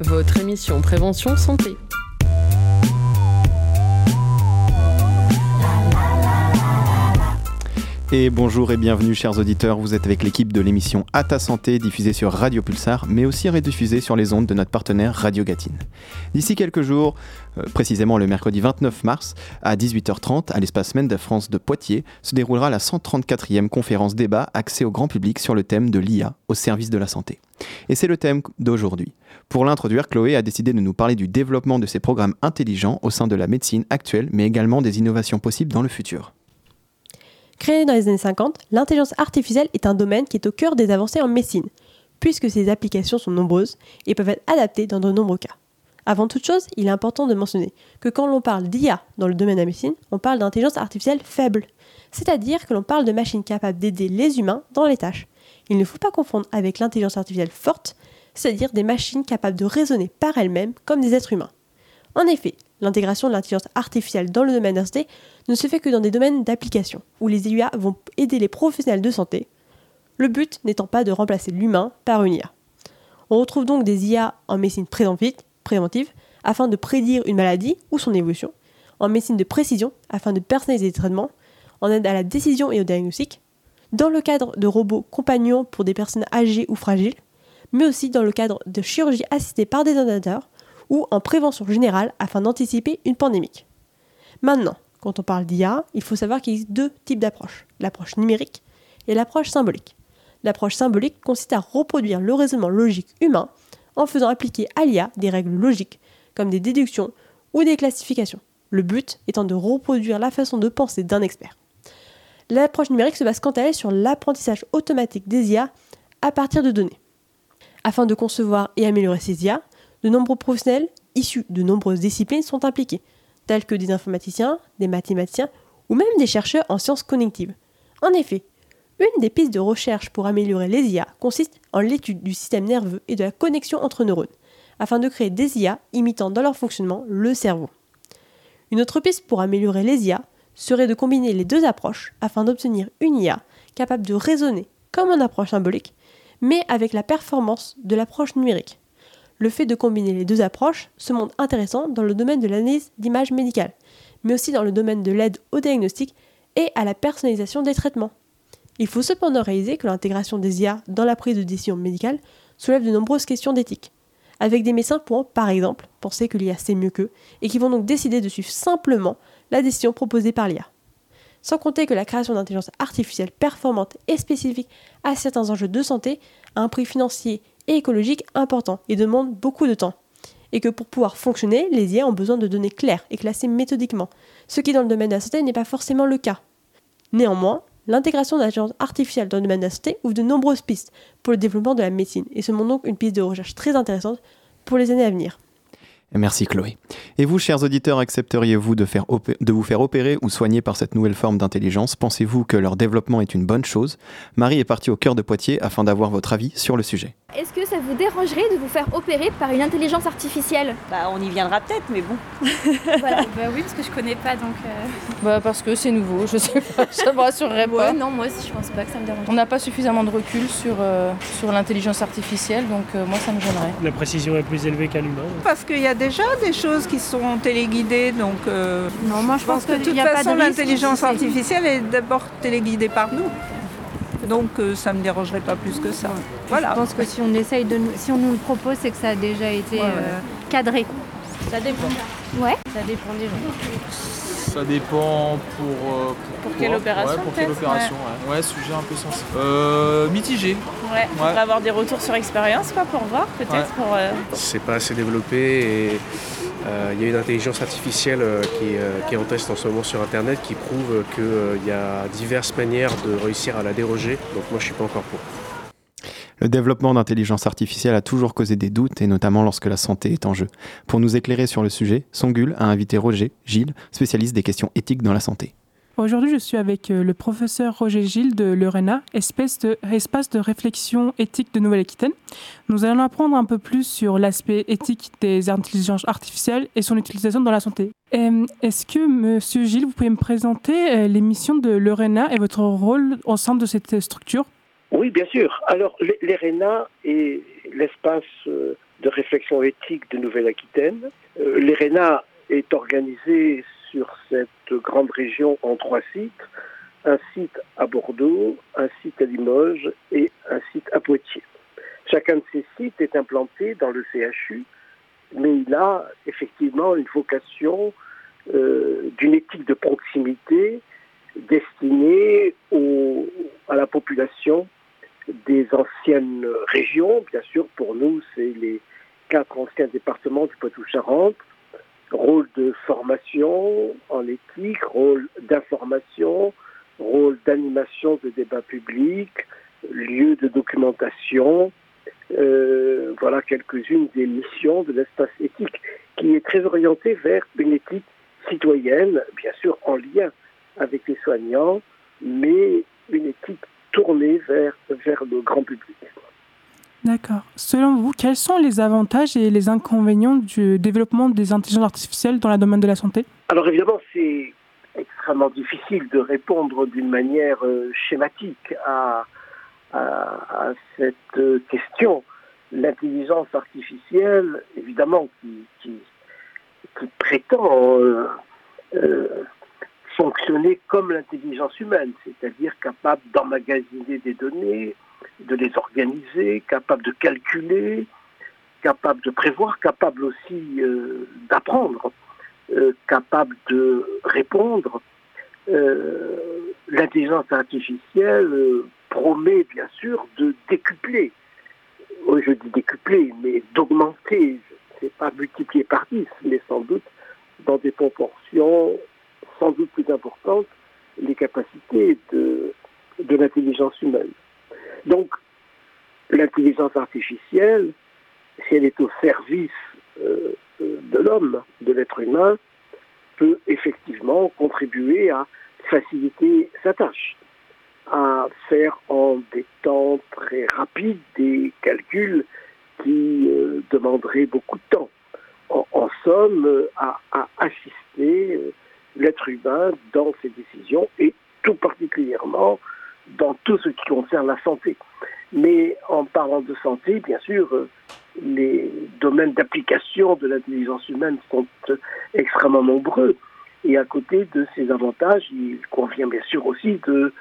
Votre émission Prévention Santé. Et bonjour et bienvenue chers auditeurs, vous êtes avec l'équipe de l'émission À ta santé diffusée sur Radio Pulsar mais aussi rediffusée sur les ondes de notre partenaire Radio Gatine. D'ici quelques jours, euh, précisément le mercredi 29 mars à 18h30 à l'espace Semaine de France de Poitiers se déroulera la 134e conférence débat axée au grand public sur le thème de l'IA au service de la santé. Et c'est le thème d'aujourd'hui. Pour l'introduire, Chloé a décidé de nous parler du développement de ces programmes intelligents au sein de la médecine actuelle mais également des innovations possibles dans le futur. Créée dans les années 50, l'intelligence artificielle est un domaine qui est au cœur des avancées en médecine, puisque ses applications sont nombreuses et peuvent être adaptées dans de nombreux cas. Avant toute chose, il est important de mentionner que quand l'on parle d'IA dans le domaine de la médecine, on parle d'intelligence artificielle faible, c'est-à-dire que l'on parle de machines capables d'aider les humains dans les tâches. Il ne faut pas confondre avec l'intelligence artificielle forte, c'est-à-dire des machines capables de raisonner par elles-mêmes comme des êtres humains. En effet, l'intégration de l'intelligence artificielle dans le domaine santé ne se fait que dans des domaines d'application, où les IA vont aider les professionnels de santé, le but n'étant pas de remplacer l'humain par une IA. On retrouve donc des IA en médecine préventive, afin de prédire une maladie ou son évolution, en médecine de précision, afin de personnaliser les traitements, en aide à la décision et au diagnostic, dans le cadre de robots compagnons pour des personnes âgées ou fragiles, mais aussi dans le cadre de chirurgie assistée par des ordinateurs, ou en prévention générale afin d'anticiper une pandémie. Maintenant, quand on parle d'IA, il faut savoir qu'il existe deux types d'approches, l'approche numérique et l'approche symbolique. L'approche symbolique consiste à reproduire le raisonnement logique humain en faisant appliquer à l'IA des règles logiques, comme des déductions ou des classifications, le but étant de reproduire la façon de penser d'un expert. L'approche numérique se base quant à elle sur l'apprentissage automatique des IA à partir de données. Afin de concevoir et améliorer ces IA, de nombreux professionnels issus de nombreuses disciplines sont impliqués, tels que des informaticiens, des mathématiciens ou même des chercheurs en sciences cognitives. En effet, une des pistes de recherche pour améliorer les IA consiste en l'étude du système nerveux et de la connexion entre neurones, afin de créer des IA imitant dans leur fonctionnement le cerveau. Une autre piste pour améliorer les IA serait de combiner les deux approches afin d'obtenir une IA capable de raisonner comme une approche symbolique, mais avec la performance de l'approche numérique le fait de combiner les deux approches se montre intéressant dans le domaine de l'analyse d'images médicales, mais aussi dans le domaine de l'aide au diagnostic et à la personnalisation des traitements. Il faut cependant réaliser que l'intégration des IA dans la prise de décision médicale soulève de nombreuses questions d'éthique, avec des médecins pouvant, par exemple, penser que l'IA c'est mieux qu'eux, et qui vont donc décider de suivre simplement la décision proposée par l'IA. Sans compter que la création d'intelligence artificielle performante et spécifique à certains enjeux de santé a un prix financier et écologique important et demande beaucoup de temps. Et que pour pouvoir fonctionner, les IA ont besoin de données claires et classées méthodiquement, ce qui dans le domaine de la santé n'est pas forcément le cas. Néanmoins, l'intégration d'intelligence artificielle dans le domaine de la santé ouvre de nombreuses pistes pour le développement de la médecine et se montre donc une piste de recherche très intéressante pour les années à venir. Merci Chloé. Et vous, chers auditeurs, accepteriez-vous de, de, vous faire opérer ou soigner par cette nouvelle forme d'intelligence? Pensez-vous que leur développement est une bonne chose? Marie est partie au cœur de Poitiers afin d'avoir votre avis sur le sujet. Est-ce que ça vous dérangerait de vous faire opérer par une intelligence artificielle? Bah on y viendra peut-être, mais bon. voilà. Bah oui, parce que je connais pas, donc... Euh... Bah parce que c'est nouveau, je sais pas, ça me rassurerait pas. non, moi aussi je pense pas que ça me dérange. On n'a pas suffisamment de recul sur, euh, sur l'intelligence artificielle, donc euh, moi ça me gênerait. La précision est plus élevée qu'à l'humain. Parce qu'il y a déjà des choses qui sont téléguidées, donc... Euh, non, moi je, pense, que, de toute façon l'intelligence artificielle est d'abord téléguidée par nous donc euh, ça ne me dérangerait pas plus que ça. Voilà. Je pense que si on essaye de nous, si on nous le propose, c'est que ça a déjà été euh, cadré. Ça dépend. Ouais. Ça dépend des gens. Ça dépend pour. Euh, pour, quelle opération ouais, Pour quelle opération, ouais. ouais. sujet un peu sensible. Euh, mitigé. Ouais, on va avoir des retours sur expérience, quoi, pour voir, peut-être. pour. C'est pas assez développé et euh, il y a une intelligence artificielle euh, euh, qui, est en test en ce moment sur Internet qui prouve qu'il y a diverses manières de réussir à la déroger. Donc moi, je suis pas encore pour. Le développement d'intelligence artificielle a toujours causé des doutes, et notamment lorsque la santé est en jeu. Pour nous éclairer sur le sujet, Songul a invité Roger Gilles, spécialiste des questions éthiques dans la santé. Aujourd'hui, je suis avec euh, le professeur Roger Gilles de l'ERENA, espace de, espace de réflexion éthique de Nouvelle-Aquitaine. Nous allons apprendre un peu plus sur l'aspect éthique des intelligences artificielles et son utilisation dans la santé. Euh, est-ce que, monsieur Gilles, vous pouvez me présenter euh, les missions de l'ERENA et votre rôle au sein de cette structure? Oui, bien sûr. Alors, l'ERENA est, l'espace euh, de réflexion éthique de Nouvelle-Aquitaine. Euh, L'ERENA est organisé sur cette grande région en trois sites. Un site à Bordeaux, un site à Limoges et un site à Poitiers. Chacun de ces sites est implanté dans le CHU, mais il a effectivement une vocation euh, d'une éthique de proximité destinée à la population des anciennes régions. Bien sûr, pour nous, c'est les quatre anciens départements du Poitou-Charentes. Rôle de formation en éthique, rôle d'information, rôle d'animation de débats publics, lieu de documentation. Euh, voilà quelques-unes des missions de l'espace éthique qui est très orientée vers une éthique citoyenne, bien sûr en lien avec les soignants, mais une éthique tournée vers, vers le grand public. D'accord. Selon vous, quels sont les avantages et les inconvénients du développement des intelligences artificielles dans le domaine de la santé? Alors évidemment, c'est extrêmement difficile de répondre d'une manière euh, schématique à, à, à, cette euh, question. L'intelligence artificielle, évidemment, qui, qui, qui prétend euh, euh, fonctionner comme l'intelligence humaine, c'est-à-dire capable d'emmagasiner des données, de les organiser, capable de calculer, capable de prévoir, capable aussi euh, d'apprendre, euh, capable de répondre. Euh, L'intelligence artificielle promet bien sûr de décupler, oui, je dis décupler, mais d'augmenter, c'est pas multiplier par 10, mais sans doute dans des proportions sans doute plus importantes, les capacités de, de l'intelligence humaine. Donc, l'intelligence artificielle, si elle est au service euh, de l'homme, de l'être humain, peut effectivement contribuer à faciliter sa tâche, à faire en des temps très rapides des calculs qui euh, demanderaient beaucoup de temps. En, somme, à, à assister euh, l'être humain dans ses décisions et tout particulièrement dans tout ce qui concerne la santé. Mais en parlant de santé, bien sûr, euh, les domaines d'application de l'intelligence humaine sont euh, extrêmement nombreux. Et à côté de ces avantages, il convient bien sûr aussi de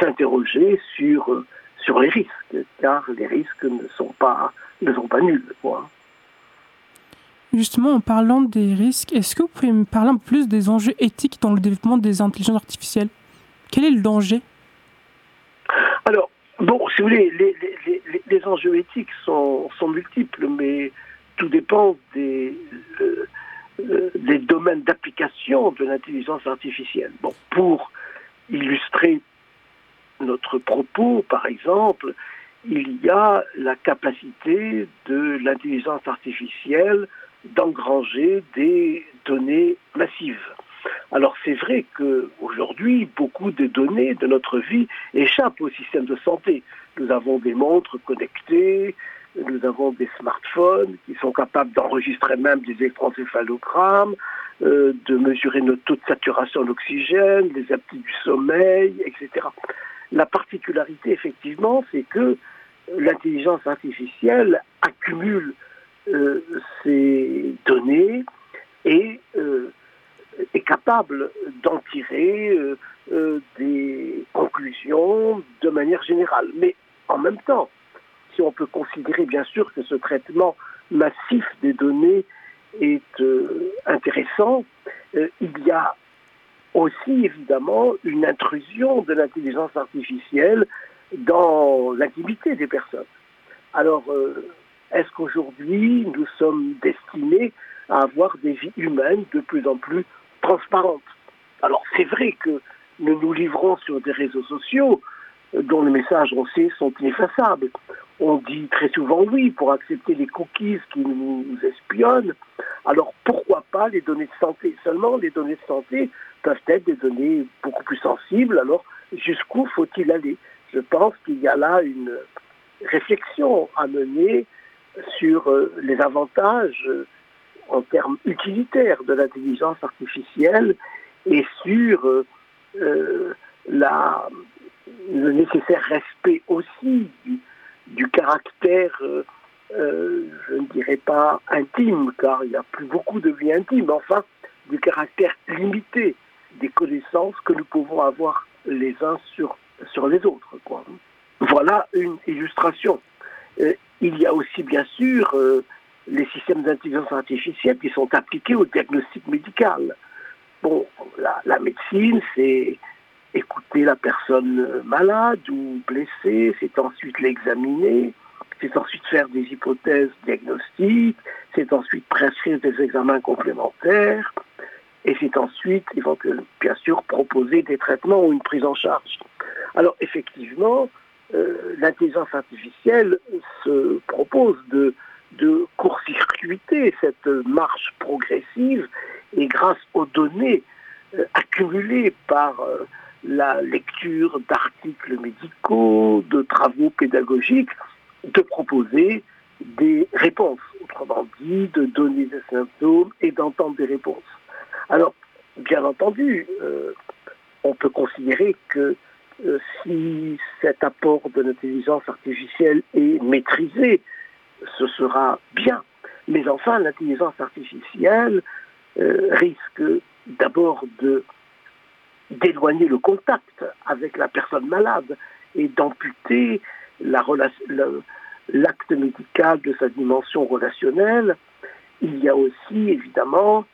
s'interroger sur, euh, sur les risques, car les risques ne sont pas, ne sont pas nuls. Justement, en parlant des risques, est-ce que vous pouvez me parler un peu plus des enjeux éthiques dans le développement des intelligences artificielles? Quel est le danger? Alors, bon, si vous voulez, les, enjeux éthiques sont, sont, multiples, mais tout dépend des, euh, euh, des domaines d'application de l'intelligence artificielle. Bon, pour illustrer notre propos, par exemple, il y a la capacité de l'intelligence artificielle d'engranger des données massives. Alors c'est vrai qu'aujourd'hui, beaucoup de données de notre vie échappent au système de santé. Nous avons des montres connectées, nous avons des smartphones qui sont capables d'enregistrer même des électroencéphalogrammes, euh, de mesurer notre taux de saturation d'oxygène, les aptitudes du sommeil, etc. La particularité, effectivement, c'est que l'intelligence artificielle accumule ces données et euh, est capable d'en tirer euh, euh, des conclusions de manière générale. Mais en même temps, si on peut considérer bien sûr que ce traitement massif des données est euh, intéressant, il y a aussi évidemment une intrusion de l'intelligence artificielle dans l'intimité des personnes. Alors, est-ce qu'aujourd'hui nous sommes destinés à avoir des vies humaines de plus en plus transparentes? Alors c'est vrai que nous nous livrons sur des réseaux sociaux dont les messages, on sait, sont ineffaçables. On dit très souvent oui pour accepter les cookies qui nous espionnent. Alors pourquoi pas les données de santé? Seulement, les données de santé peuvent être des données beaucoup plus sensibles. Alors jusqu'où faut-il aller? Je pense qu'il y a là une réflexion à mener sur les avantages en termes utilitaires de l'intelligence artificielle et sur euh, le nécessaire respect aussi du, caractère euh, euh, je ne dirais pas intime, car il n'y a plus beaucoup de vie intime, enfin, du caractère limité des connaissances que nous pouvons avoir les uns sur, sur les autres. Quoi. Voilà une illustration. Euh, il y a aussi, bien sûr, euh, les systèmes d'intelligence artificielle qui sont appliqués au diagnostic médical. Bon, la, la médecine, c'est écouter la personne malade ou blessée, c'est ensuite l'examiner, c'est ensuite faire des hypothèses diagnostiques, c'est ensuite prescrire des examens complémentaires, et c'est ensuite, bien sûr, proposer des traitements ou une prise en charge. Alors effectivement, euh, l'intelligence artificielle se propose de, court-circuiter cette marche progressive et grâce aux données euh, accumulées par euh, la lecture d'articles médicaux, de travaux pédagogiques, de proposer des réponses, autrement dit, de donner des symptômes et d'entendre des réponses. Alors, bien entendu, on peut considérer que euh, si cet apport de l'intelligence artificielle est maîtrisé, ce sera bien. Mais enfin, l'intelligence artificielle euh, risque d'abord de d'éloigner le contact avec la personne malade et d'amputer l'acte médical de sa dimension relationnelle. Il y a aussi évidemment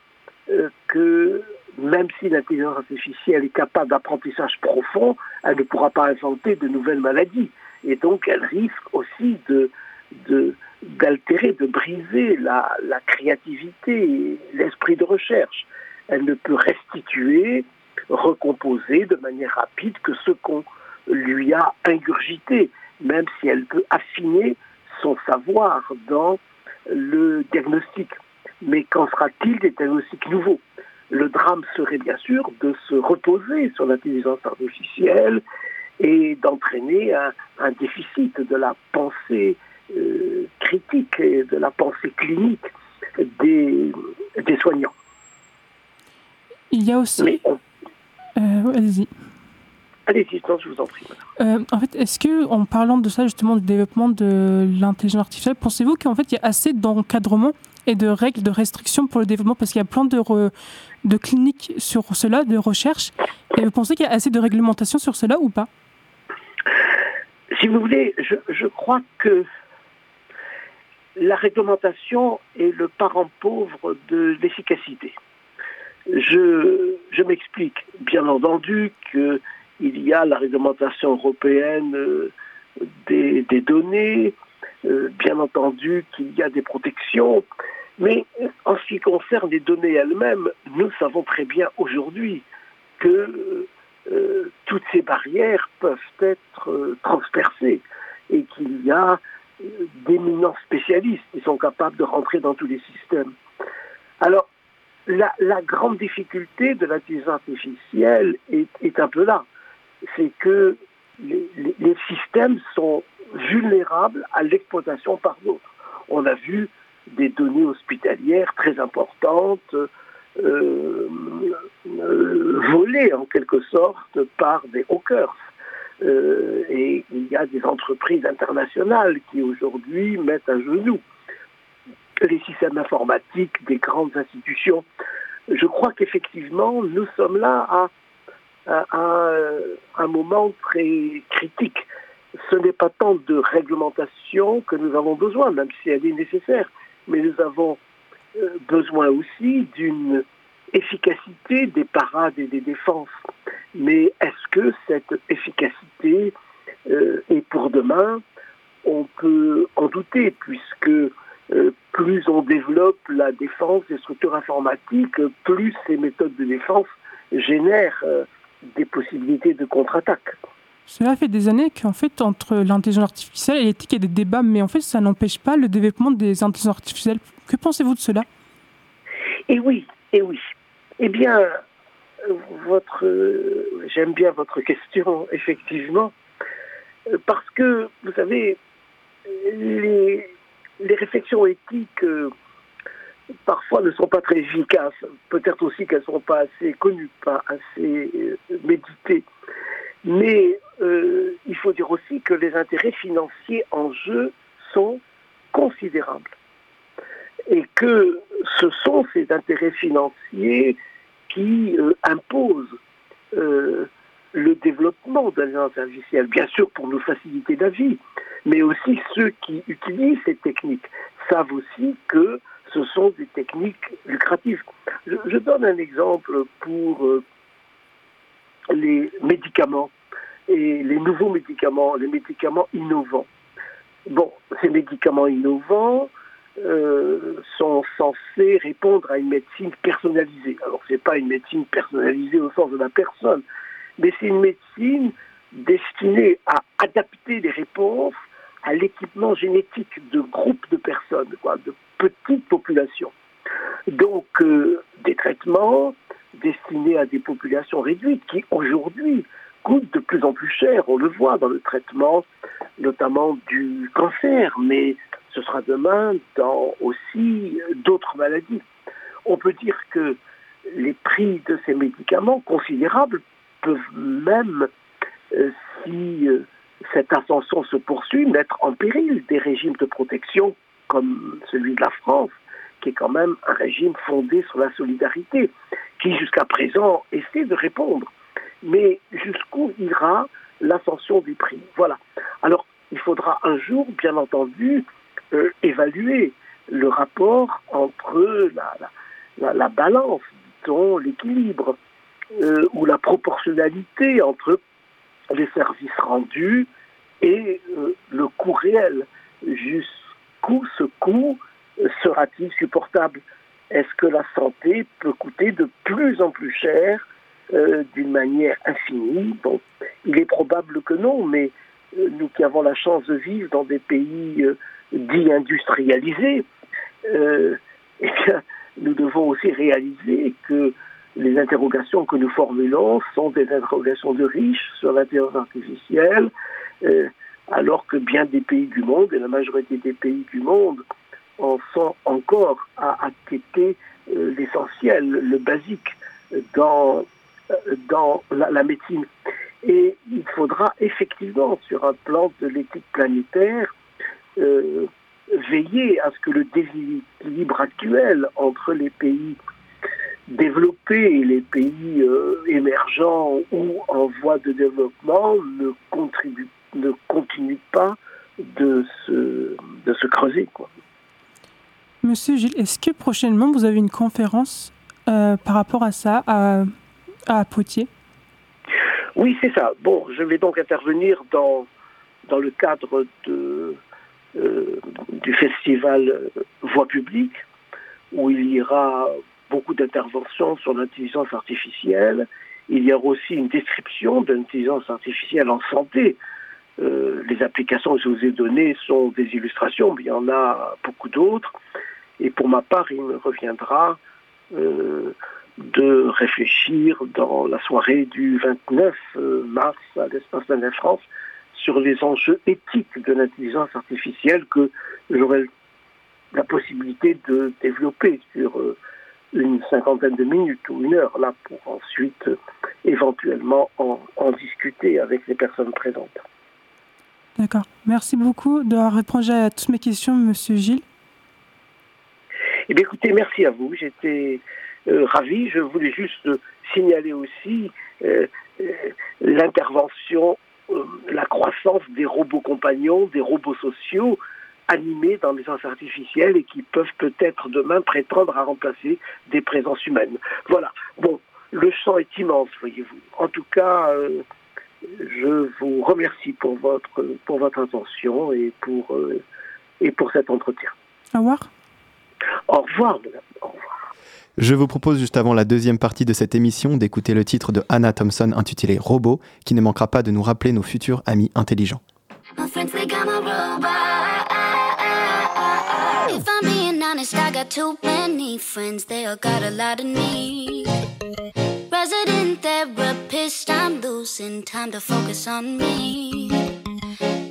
euh, que même si l'intelligence artificielle est capable d'apprentissage profond, elle ne pourra pas inventer de nouvelles maladies. Et donc elle risque aussi d'altérer, de, briser la, la créativité et l'esprit de recherche. Elle ne peut restituer recomposer de manière rapide que ce qu'on lui a ingurgité, même si elle peut affiner son savoir dans le diagnostic. Mais qu'en sera-t-il des diagnostics nouveaux? Le drame serait bien sûr de se reposer sur l'intelligence artificielle et d'entraîner un, déficit de la pensée euh, critique et de la pensée clinique des, des soignants. Il y a aussi... Euh, allez-y. Allez-y, je vous en prie. Euh, en fait, est-ce que, en parlant de ça, justement, du développement de l'intelligence artificielle, pensez-vous qu'en fait, il y a assez d'encadrement et de règles, de restrictions pour le développement Parce qu'il y a plein de, cliniques sur cela, de recherche. Et vous pensez qu'il y a assez de réglementation sur cela ou pas? Si vous voulez, je, crois que la réglementation est le parent pauvre de l'efficacité. Je, m'explique. Bien entendu qu'il y a la réglementation européenne euh, des, données, bien entendu qu'il y a des protections, mais en ce qui concerne les données elles-mêmes, nous savons très bien aujourd'hui que euh, toutes ces barrières peuvent être transpercées et qu'il y a d'éminents spécialistes qui sont capables de rentrer dans tous les systèmes. Alors, la, grande difficulté de l'intelligence artificielle est, un peu là. C'est que les, systèmes sont vulnérables à l'exploitation par d'autres. On a vu des données hospitalières très importantes euh, euh, volées en quelque sorte par des hackers. Euh, et il y a des entreprises internationales qui aujourd'hui mettent à genoux les systèmes informatiques des grandes institutions. Je crois qu'effectivement, nous sommes là à, un moment très critique. Ce n'est pas tant de réglementation que nous avons besoin, même si elle est nécessaire, mais nous avons euh, besoin aussi d'une efficacité des parades et des défenses. Mais est-ce que cette efficacité euh, est pour demain? On peut en douter, puisque euh, plus on développe la défense des structures informatiques, plus ces méthodes de défense génèrent euh, des possibilités de contre-attaque. Cela fait des années qu'en fait, entre l'intelligence artificielle et l'éthique, il y a des débats, mais en fait, ça n'empêche pas le développement des intelligences artificielles. Que pensez-vous de cela? Eh oui, eh oui. Eh bien, votre, j'aime bien votre question, effectivement, parce que, vous savez, les, réflexions éthiques euh, parfois ne sont pas très efficaces. Peut-être aussi qu'elles ne sont pas assez connues, pas assez euh, méditées. Mais euh, il faut dire aussi que les intérêts financiers en jeu sont considérable et que ce sont ces intérêts financiers qui euh, imposent euh, le développement de l'intelligence artificielle, bien sûr pour nous faciliter la vie, mais aussi ceux qui utilisent ces techniques savent aussi que ce sont des techniques lucratives. Je, donne un exemple pour les médicaments et les nouveaux médicaments, les médicaments innovants. Bon, ces médicaments innovants euh, sont censés répondre à une médecine personnalisée. Alors, ce n'est pas une médecine personnalisée au sens de la personne, mais c'est une médecine destinée à adapter les réponses à l'équipement génétique de groupes de personnes, de petites populations. Donc, euh, des traitements destinés à des populations réduites qui, aujourd'hui, coûtent de plus en plus cher. On le voit dans le traitement, notamment du cancer, mais ce sera demain dans aussi d'autres maladies. On peut dire que les prix de ces médicaments considérables peuvent même, euh, si euh, cette ascension se poursuit, mettre en péril des régimes de protection comme celui de la France, qui est quand même un régime fondé sur la solidarité, qui jusqu'à présent essaie de répondre. Mais jusqu'où ira l'ascension des prix Voilà. Alors, il faudra un jour, bien entendu, euh, évaluer le rapport entre la, la, la balance, disons, l'équilibre, euh, ou la proportionnalité entre les services rendus et euh, le coût réel. Jusqu'où ce coût sera-t-il supportable? Est-ce que la santé peut coûter de plus en plus cher euh, d'une manière infinie Bon, il est probable que non, mais euh, nous qui avons la chance de vivre dans des pays euh, dits industrialisés, eh bien, nous devons aussi réaliser que les interrogations que nous formulons sont des interrogations de riches sur l'intelligence artificielle, alors que bien des pays du monde, et la majorité des pays du monde, en sont encore à acquitter l'essentiel, le basique dans, dans la, médecine. Et il faudra effectivement, sur un plan de l'éthique planétaire, euh, veiller à ce que le déséquilibre actuel entre les pays développés et les pays euh, émergents ou en voie de développement ne, contribue, ne continue pas de se, de se creuser. Quoi. Monsieur Gilles, est-ce que prochainement vous avez une conférence euh, par rapport à ça à, à Poitiers Oui, c'est ça. Bon, je vais donc intervenir dans, dans le cadre de, euh, du festival Voix publique, où il y aura beaucoup d'interventions sur l'intelligence artificielle. Il y aura aussi une description de l'intelligence artificielle en santé. Euh, les applications que je vous ai données sont des illustrations, mais il y en a beaucoup d'autres. Et pour ma part, il me reviendra euh, de réfléchir dans la soirée du 29 mars à l'Espace de la France sur les enjeux éthiques de l'intelligence artificielle que j'aurai la possibilité de développer sur euh, une cinquantaine de minutes ou une heure là pour ensuite euh, éventuellement en, en, discuter avec les personnes présentes. D'accord. Merci beaucoup d'avoir répondu à toutes mes questions, Monsieur Gilles. Eh bien, écoutez, merci à vous. J'étais euh, ravi. Je voulais juste signaler aussi euh, l'intervention, euh, la croissance des robots compagnons, des robots sociaux animés dans les sciences artificielles et qui peuvent peut-être demain prétendre à remplacer des présences humaines. Voilà. Bon, le champ est immense, voyez-vous. En tout cas, euh, je vous remercie pour votre, pour votre attention et pour, euh, et pour cet entretien. Au revoir. Au revoir, madame. Au revoir. Je vous propose juste avant la deuxième partie de cette émission d'écouter le titre de Anna Thompson intitulé Robot, qui ne manquera pas de nous rappeler nos futurs amis intelligents. If I'm being honest, I got too many friends, they all got a lot of need. Resident therapist, I'm losing time to focus on me.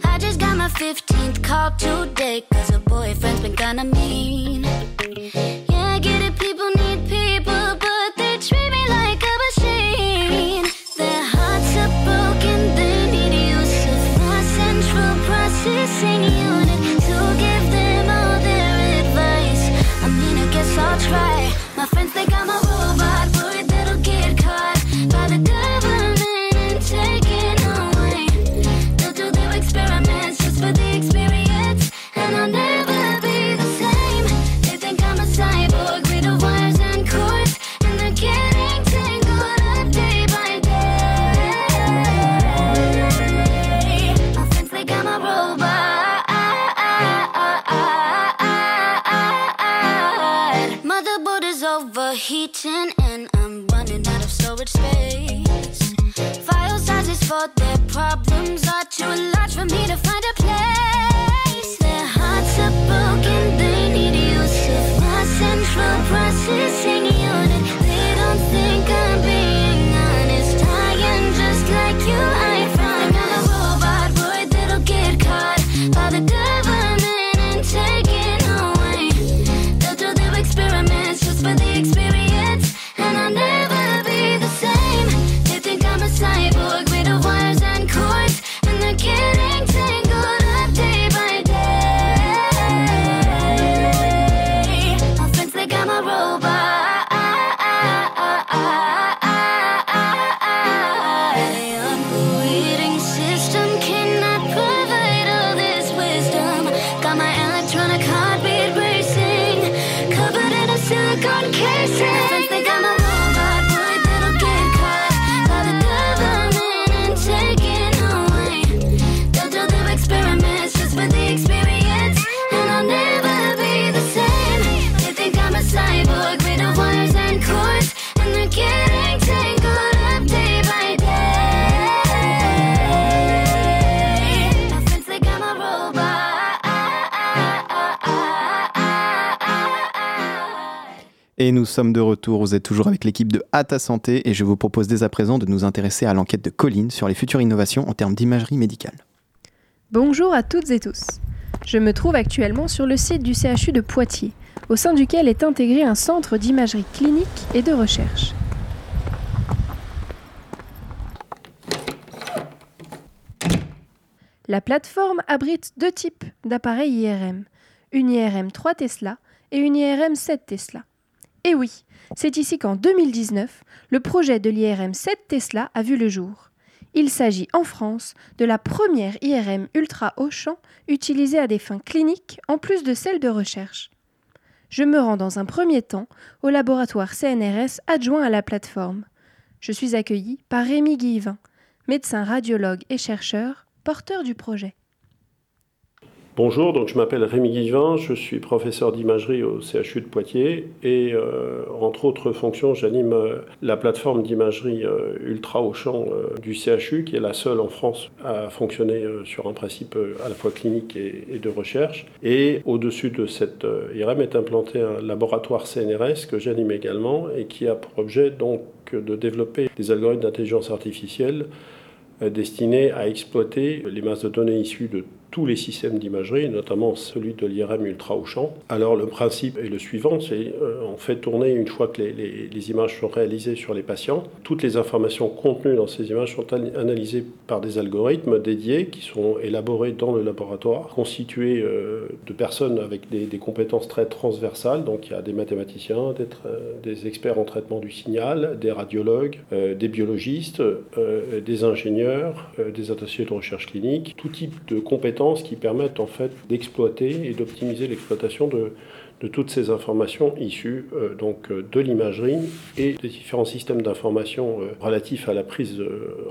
I just got my 15th call today, cause a boyfriend's been kinda mean. kitchen Et nous sommes de retour, vous êtes toujours avec l'équipe de À ta santé et je vous propose dès à présent de nous intéresser à l'enquête de Colline sur les futures innovations en termes d'imagerie médicale. Bonjour à toutes et tous. Je me trouve actuellement sur le site du CHU de Poitiers, au sein duquel est intégré un centre d'imagerie clinique et de recherche. La plateforme abrite deux types d'appareils IRM, une IRM 3 Tesla et une IRM 7 Tesla. Et oui, c'est ici qu'en 2019, le projet de l'IRM 7 Tesla a vu le jour. Il s'agit en France de la première IRM ultra haut champ utilisée à des fins cliniques en plus de celle de recherche. Je me rends dans un premier temps au laboratoire CNRS adjoint à la plateforme. Je suis accueilli par Rémi Guivin, médecin radiologue et chercheur, porteur du projet. Bonjour, donc je m'appelle Rémi Guivin, je suis professeur d'imagerie au CHU de Poitiers et euh, entre autres fonctions, j'anime euh, la plateforme d'imagerie euh, ultra haut champ du CHU qui est la seule en France à fonctionner sur un principe à la fois clinique et, de recherche. Et au-dessus de cette IRM est implanté un laboratoire CNRS que j'anime également et qui a pour objet donc de développer des algorithmes d'intelligence artificielle destinés à exploiter les masses de données issues de tous les systèmes d'imagerie, notamment celui de l'IRM ultra haut champ. Alors le principe est le suivant, c'est euh, on fait tourner une fois que les, images sont réalisées sur les patients, toutes les informations contenues dans ces images sont an- analysées par des algorithmes dédiés qui sont élaborés dans le laboratoire, constitués euh, de personnes avec des, compétences très transversales. Donc il y a des mathématiciens, des, experts en traitement du signal, des radiologues, euh, des biologistes, euh, des ingénieurs, des attachés de recherche clinique, tout type de compétences qui permettent en fait d'exploiter et d'optimiser l'exploitation de, de toutes ces informations issues euh, donc euh, de l'imagerie et des différents systèmes d'information euh, relatifs à la prise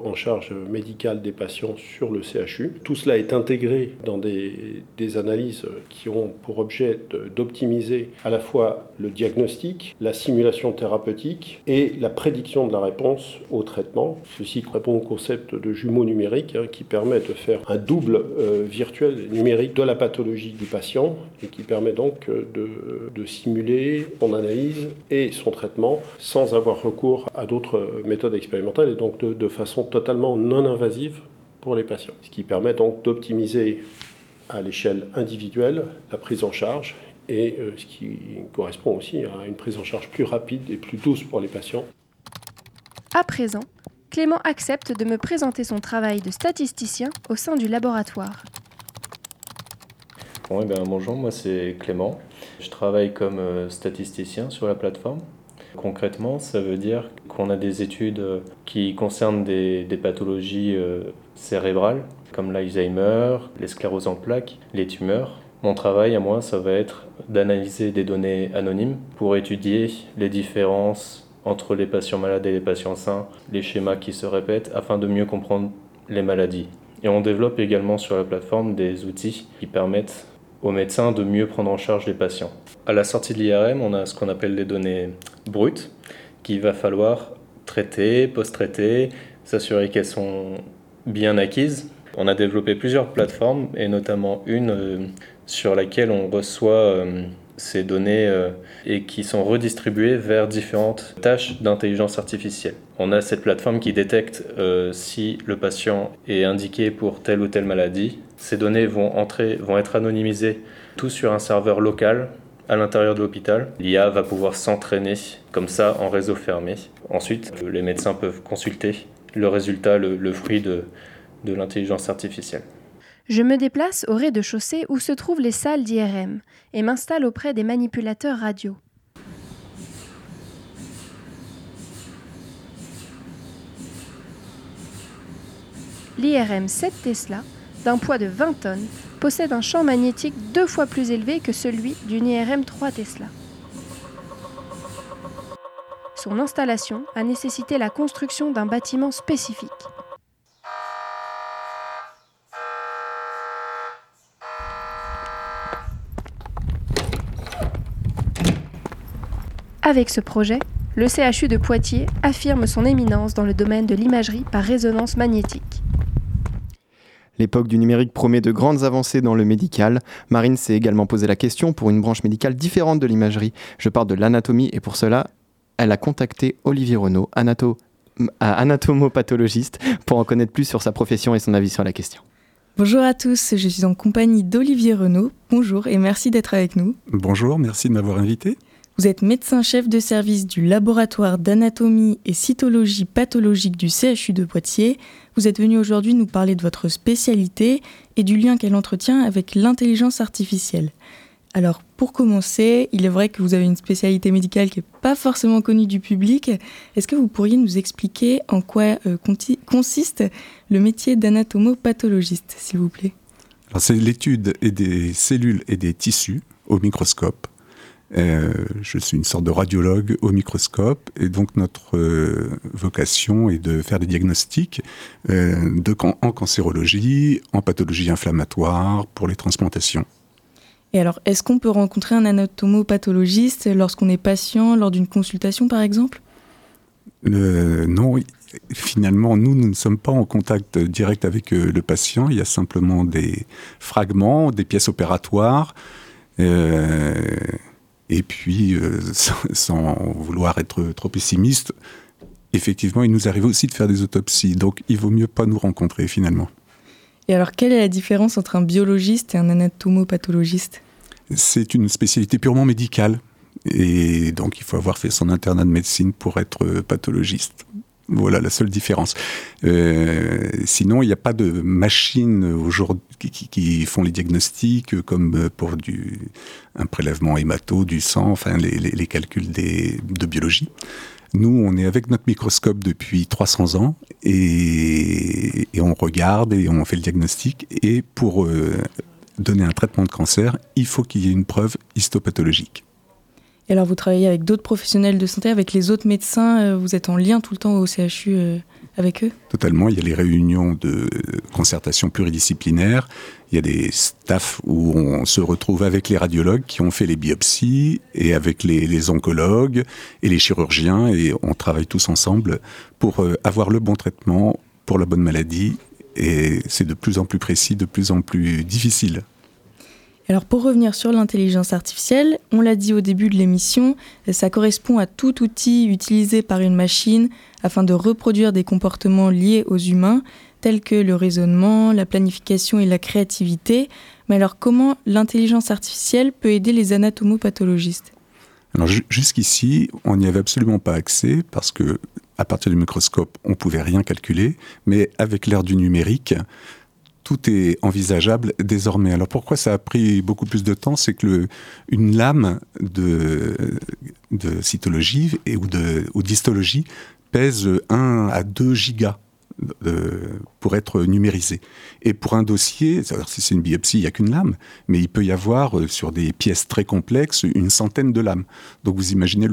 en charge médicale des patients sur le CHU. Tout cela est intégré dans des, analyses qui ont pour objet d'optimiser à la fois le diagnostic, la simulation thérapeutique et la prédiction de la réponse au traitement. Ceci répond au concept de jumeaux numériques hein, qui permet de faire un double virtuel numérique de la pathologie du patient et qui permet donc de, de simuler son analyse et son traitement sans avoir recours à d'autres euh, méthodes expérimentales et donc de, de façon totalement non invasive pour les patients. Ce qui permet donc d'optimiser à l'échelle individuelle la prise en charge et euh, ce qui correspond aussi à une prise en charge plus rapide et plus douce pour les patients. À présent, Clément accepte de me présenter son travail de statisticien au sein du laboratoire. Bon, eh ben, bonjour, moi c'est Clément. Je travaille comme euh, statisticien sur la plateforme. Concrètement, ça veut dire qu'on a des études euh, qui concernent des, des pathologies euh, cérébrales, comme l'Alzheimer, les scléroses en plaques, les tumeurs. Mon travail à moi, ça va être d'analyser des données anonymes pour étudier les différences entre les patients malades et les patients sains, les schémas qui se répètent, afin de mieux comprendre les maladies. Et on développe également sur la plateforme des outils qui permettent aux médecins de mieux prendre en charge les patients. À la sortie de l'IRM, on a ce qu'on appelle des données brutes qu'il va falloir traiter, post-traiter, s'assurer qu'elles sont bien acquises. On a développé plusieurs plateformes et notamment une euh, sur laquelle on reçoit euh, ces données euh, et qui sont redistribuées vers différentes tâches d'intelligence artificielle. On a cette plateforme qui détecte si le patient est indiqué pour telle ou telle maladie. Ces données vont, entrer, vont être anonymisées tout sur un serveur local à l'intérieur de l'hôpital. L'IA va pouvoir s'entraîner comme ça en réseau fermé. Ensuite, les médecins peuvent consulter le résultat, le, fruit de, de l'intelligence artificielle. Je me déplace au rez-de-chaussée où se trouvent les salles d'IRM et m'installe auprès des manipulateurs radio. L'IRM 7 Tesla, d'un poids de 20 tonnes, possède un champ magnétique deux fois plus élevé que celui d'une IRM 3 Tesla. Son installation a nécessité la construction d'un bâtiment spécifique. Avec ce projet, le CHU de Poitiers affirme son éminence dans le domaine de l'imagerie par résonance magnétique. L'époque du numérique promet de grandes avancées dans le médical. Marine s'est également posé la question pour une branche médicale différente de l'imagerie. Je parle de l'anatomie et pour cela, elle a contacté Olivier Renaud, anato anatomopathologiste, pour en connaître plus sur sa profession et son avis sur la question. Bonjour à tous, je suis en compagnie d'Olivier Renaud. Bonjour et merci d'être avec nous. Bonjour, merci de m'avoir invité. Vous êtes médecin-chef de service du laboratoire d'anatomie et cytologie pathologique du CHU de Poitiers. Vous êtes venu aujourd'hui nous parler de votre spécialité et du lien qu'elle entretient avec l'intelligence artificielle. Alors, pour commencer, il est vrai que vous avez une spécialité médicale qui n'est pas forcément connue du public. Est-ce que vous pourriez nous expliquer en quoi euh, consiste le métier d'anatomopathologiste, s'il vous plaît? C'est l'étude des cellules et des tissus au microscope euh, je suis une sorte de radiologue au microscope et donc notre euh, vocation est de faire des diagnostics euh, de, en cancérologie, en pathologie inflammatoire, pour les transplantations. Et alors, est-ce qu'on peut rencontrer un anatomopathologiste lorsqu'on est patient, lors d'une consultation par exemple? Non, finalement, nous, nous ne sommes pas en contact direct avec le patient. Il y a simplement des fragments, des pièces opératoires. Euh, et puis, euh, sans, vouloir être trop pessimiste, effectivement, il nous arrive aussi de faire des autopsies. Donc, il vaut mieux pas nous rencontrer finalement. Et alors, quelle est la différence entre un biologiste et un anatomopathologiste? C'est une spécialité purement médicale. Et donc, il faut avoir fait son internat de médecine pour être pathologiste. Voilà la seule différence. Euh, sinon, il n'y a pas de machines aujourd'hui qui, font les diagnostics, comme pour du, un prélèvement hémato, du sang, enfin les, calculs de biologie. Nous, on est avec notre microscope depuis 300 ans et, on regarde et on fait le diagnostic. Et pour euh, donner un traitement de cancer, il faut qu'il y ait une preuve histopathologique. Et alors, vous travaillez avec d'autres professionnels de santé, avec les autres médecins, euh, vous êtes en lien tout le temps au CHU euh, avec eux? Totalement, il y a les réunions de concertation pluridisciplinaire, il y a des staffs où on se retrouve avec les radiologues qui ont fait les biopsies et avec les, oncologues et les chirurgiens et on travaille tous ensemble pour euh, avoir le bon traitement pour la bonne maladie. Et c'est de plus en plus précis, de plus en plus difficile. Alors pour revenir sur l'intelligence artificielle, on l'a dit au début de l'émission, ça correspond à tout outil utilisé par une machine afin de reproduire des comportements liés aux humains, tels que le raisonnement, la planification et la créativité. Mais alors comment l'intelligence artificielle peut aider les anatomopathologistes alors jusqu'ici, on n'y avait absolument pas accès parce que à partir du microscope, on pouvait rien calculer, mais avec l'ère du numérique, tout est envisageable désormais. Alors pourquoi ça a pris beaucoup plus de temps? C'est que une lame de, cytologie et, ou, d'histologie pèse 1 à 2 gigas. pour être numérisé. Et pour un dossier, si c'est une biopsie, il n'y a qu'une lame, mais il peut y avoir euh, sur des pièces très complexes une centaine de lames. Donc vous imaginez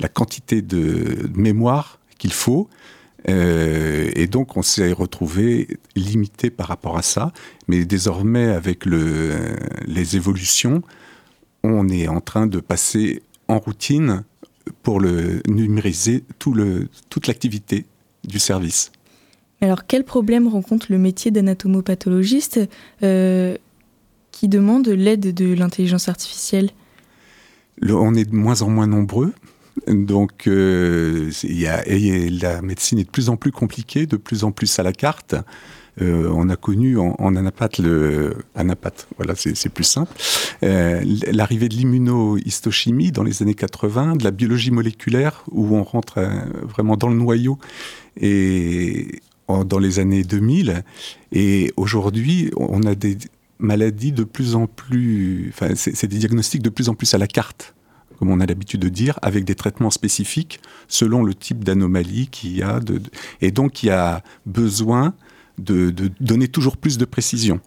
la quantité de mémoire qu'il faut. Euh, et donc on s'est retrouvé limité par rapport à ça, mais désormais avec le, les évolutions, on est en train de passer en routine pour le numériser tout le, toute l'activité du service. Alors, quel problème rencontre le métier d'anatomopathologiste euh, qui demande l'aide de l'intelligence artificielle? On est de moins en moins nombreux. Donc, euh, la médecine est de plus en plus compliquée, de plus en plus à la carte. Euh, on a connu en, en anapath le anapath, voilà, c'est plus simple. Euh, L'arrivée de l'immunohistochimie dans les années 80, de la biologie moléculaire où on rentre vraiment dans le noyau et dans les années 2000. Et aujourd'hui, on a des maladies de plus en plus, enfin, c'est des diagnostics de plus en plus à la carte comme on a l'habitude de dire, avec des traitements spécifiques selon le type d'anomalie qu'il y a. Et donc, il y a besoin de, donner toujours plus de précision.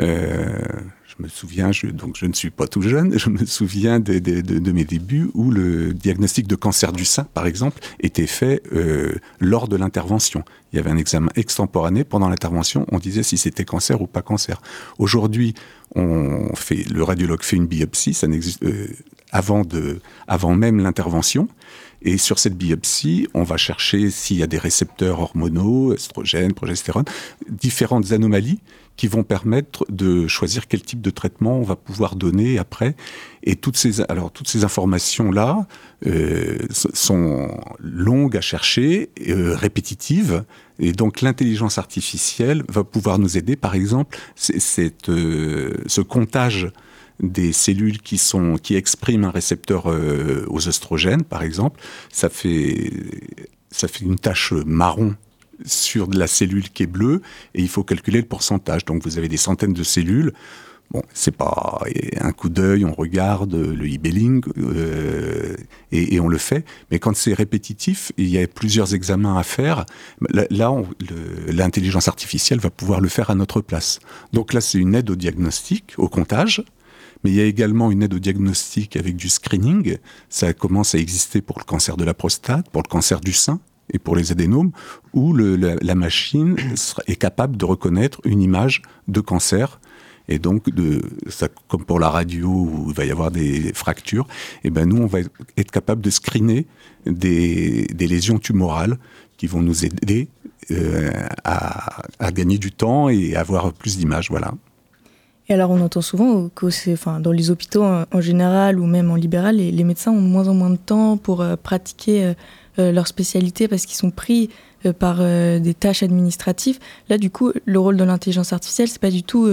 Euh, je me souviens, je, donc je ne suis pas tout jeune, je me souviens de, mes débuts où le diagnostic de cancer du sein, par exemple, était fait euh, lors de l'intervention. Il y avait un examen extemporané pendant l'intervention, on disait si c'était cancer ou pas cancer. Aujourd'hui, le radiologue fait une biopsie, ça n'existe euh, avant de, avant même l'intervention. Et sur cette biopsie, on va chercher s'il y a des récepteurs hormonaux, estrogènes, progestérone, différentes anomalies qui vont permettre de choisir quel type de traitement on va pouvoir donner après. Et toutes ces, alors, toutes ces informations-là euh, sont longues à chercher, euh, répétitives. Et donc l'intelligence artificielle va pouvoir nous aider. Par exemple, c'est, euh, ce comptage des cellules qui, sont, qui expriment un récepteur euh, aux oestrogènes, par exemple, ça fait, ça fait une tache marron sur de la cellule qui est bleue et il faut calculer le pourcentage. Donc vous avez des centaines de cellules. Bon, c'est pas un coup d'œil, on regarde le e-billing euh, et, et, on le fait. Mais quand c'est répétitif, il y a plusieurs examens à faire. Là, l'intelligence artificielle va pouvoir le faire à notre place. Donc là, c'est une aide au diagnostic, au comptage. Mais il y a également une aide au diagnostic avec du screening. Ça commence à exister pour le cancer de la prostate, pour le cancer du sein et pour les adénomes, où la, machine est capable de reconnaître une image de cancer. Et donc, comme pour la radio où il va y avoir des fractures, eh ben nous, on va être capable de screener des, des lésions tumorales qui vont nous aider euh, à, à, gagner du temps et avoir plus d'images. Voilà. Et alors, on entend souvent que enfin, dans les hôpitaux en, général ou même en libéral, les, médecins ont de moins en moins de temps pour euh, pratiquer euh, euh, leur spécialité parce qu'ils sont pris par des tâches administratives. Là, du coup, le rôle de l'intelligence artificielle, c'est pas du tout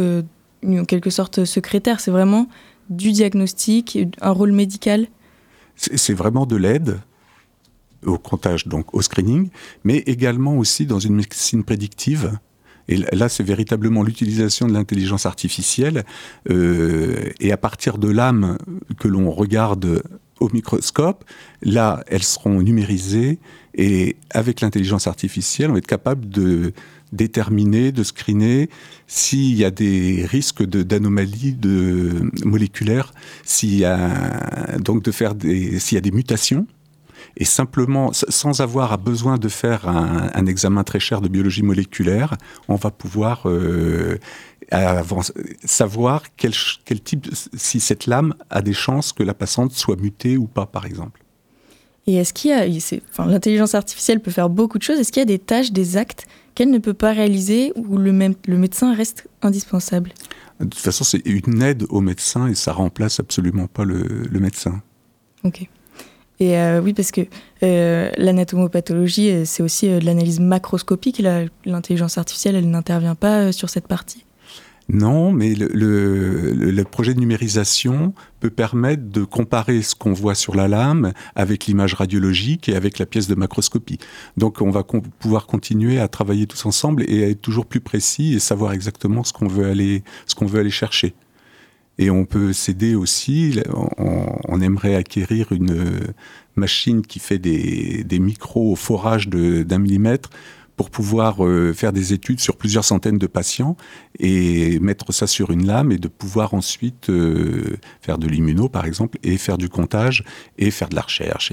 en quelque sorte secrétaire, c'est vraiment du diagnostic, un rôle médical. C'est vraiment de l'aide au comptage, donc au screening, mais également aussi dans une médecine prédictive. Et là, c'est véritablement l'utilisation de l'intelligence artificielle. Euh, et à partir de l'âme que l'on regarde au microscope, là, elles seront numérisées. Et avec l'intelligence artificielle, on va être capable de déterminer, de screener s'il y a des risques d'anomalies de moléculaires, donc de faire s'il y a des mutations et simplement, sans avoir besoin de faire un, un, examen très cher de biologie moléculaire, on va pouvoir euh, savoir quel, quel type, si cette lame a des chances que la patiente soit mutée ou pas, par exemple. Et est-ce qu'il y a, enfin, l'intelligence artificielle peut faire beaucoup de choses. Est-ce qu'il y a des tâches, des actes qu'elle ne peut pas réaliser ou le, même, le médecin reste indispensable? De toute façon, c'est une aide au médecin et ça remplace absolument pas le, le médecin. Ok. Et euh, oui, parce que euh, l'anatomopathologie, euh, c'est aussi de l'analyse macroscopique. L'intelligence artificielle, elle n'intervient pas sur cette partie. Non, mais le, projet de numérisation peut permettre de comparer ce qu'on voit sur la lame avec l'image radiologique et avec la pièce de macroscopie. Donc on va pouvoir continuer à travailler tous ensemble et à être toujours plus précis et savoir exactement ce qu'on veut aller, ce qu'on veut aller chercher. Et on peut s'aider aussi, on, aimerait acquérir une machine qui fait des, micros au forage d'un millimètre pour pouvoir euh, faire des études sur plusieurs centaines de patients et mettre ça sur une lame et de pouvoir ensuite euh, faire de l'immuno par exemple et faire du comptage et faire de la recherche.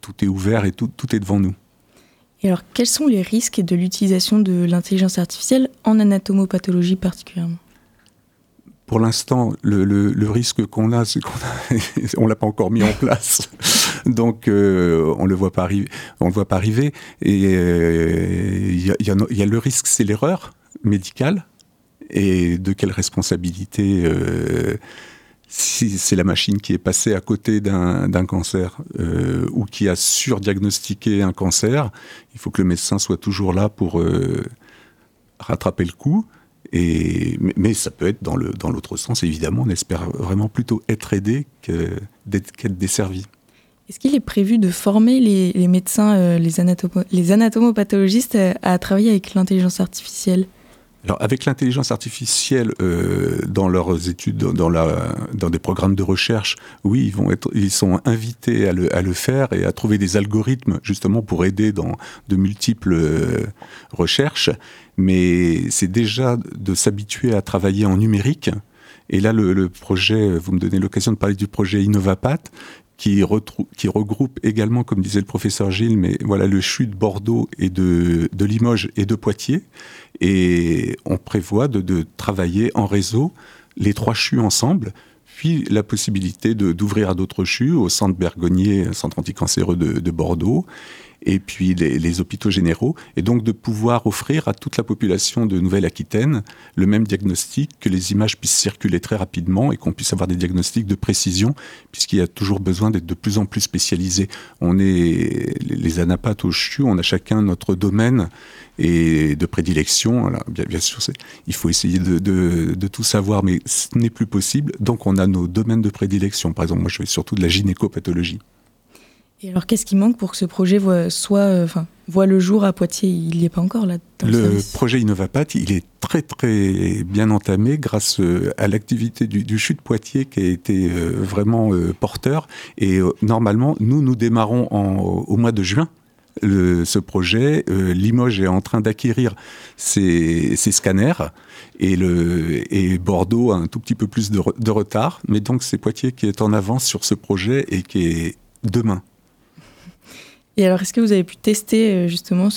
Tout est ouvert et tout est devant nous. Et alors quels sont les risques de l'utilisation de l'intelligence artificielle en anatomopathologie particulièrement? Pour l'instant, le, risque qu'on a, c'est qu'on ne l'a pas encore mis en place. Donc, euh, on le voit pas arriver. On le voit pas arriver. Et euh, il y, a, le risque, c'est l'erreur médicale. Et de quelle responsabilité euh, si c'est la machine qui est passée à côté d'un cancer ou qui a surdiagnostiqué un cancer, il faut que le médecin soit toujours là pour rattraper le coup. Et, mais, ça peut être dans le dans l'autre sens, évidemment. On espère vraiment plutôt être aidé que d'être qu'être desservi. Est-ce qu'il est prévu de former les, médecins, euh, les anatomopathologistes euh, à travailler avec l'intelligence artificielle? Alors, avec l'intelligence artificielle euh, dans leurs études, dans, la, dans des programmes de recherche, oui, ils vont être, ils sont invités à le, à le faire et à trouver des algorithmes justement pour aider dans de multiples euh, recherches. Mais c'est déjà de s'habituer à travailler en numérique. Et là, le, le projet, vous me donnez l'occasion de parler du projet Innovapat, qui, regroupe également, comme disait le professeur Gilles, mais voilà le CHU de Bordeaux et de, Limoges et de Poitiers. Et on prévoit de, travailler en réseau les trois CHU ensemble, puis la possibilité d'ouvrir à d'autres CHU, au centre Bergonnier, centre anticancéreux de Bordeaux, et puis les, hôpitaux généraux, et donc de pouvoir offrir à toute la population de Nouvelle-Aquitaine le même diagnostic, que les images puissent circuler très rapidement et qu'on puisse avoir des diagnostics de précision, puisqu'il y a toujours besoin d'être de plus en plus spécialisé. On est les- anapathes au CHU, on a chacun notre domaine et de prédilection. Alors, bien, sûr, il faut essayer de tout savoir, mais ce n'est plus possible. Donc, on a nos domaines de prédilection. Par exemple, moi, je fais surtout de la gynécopathologie. Et alors, qu'est-ce qui manque pour que ce projet voit, soit, euh, enfin, voit le jour à Poitiers? Il n'y est pas encore là. dans le projet Innovapat, il est très très bien entamé grâce euh, à l'activité du, du CHU de Poitiers qui a été euh, vraiment porteur. Et normalement, nous, nous démarrons en- au mois de juin. le- ce projet, Euh, Limoges est en train d'acquérir ses, ses scanners et, le, et Bordeaux a un tout petit peu plus de, re- de retard. Mais donc c'est Poitiers qui est en avance sur ce projet et qui est demain. Et alors, est-ce que vous avez pu tester euh, justement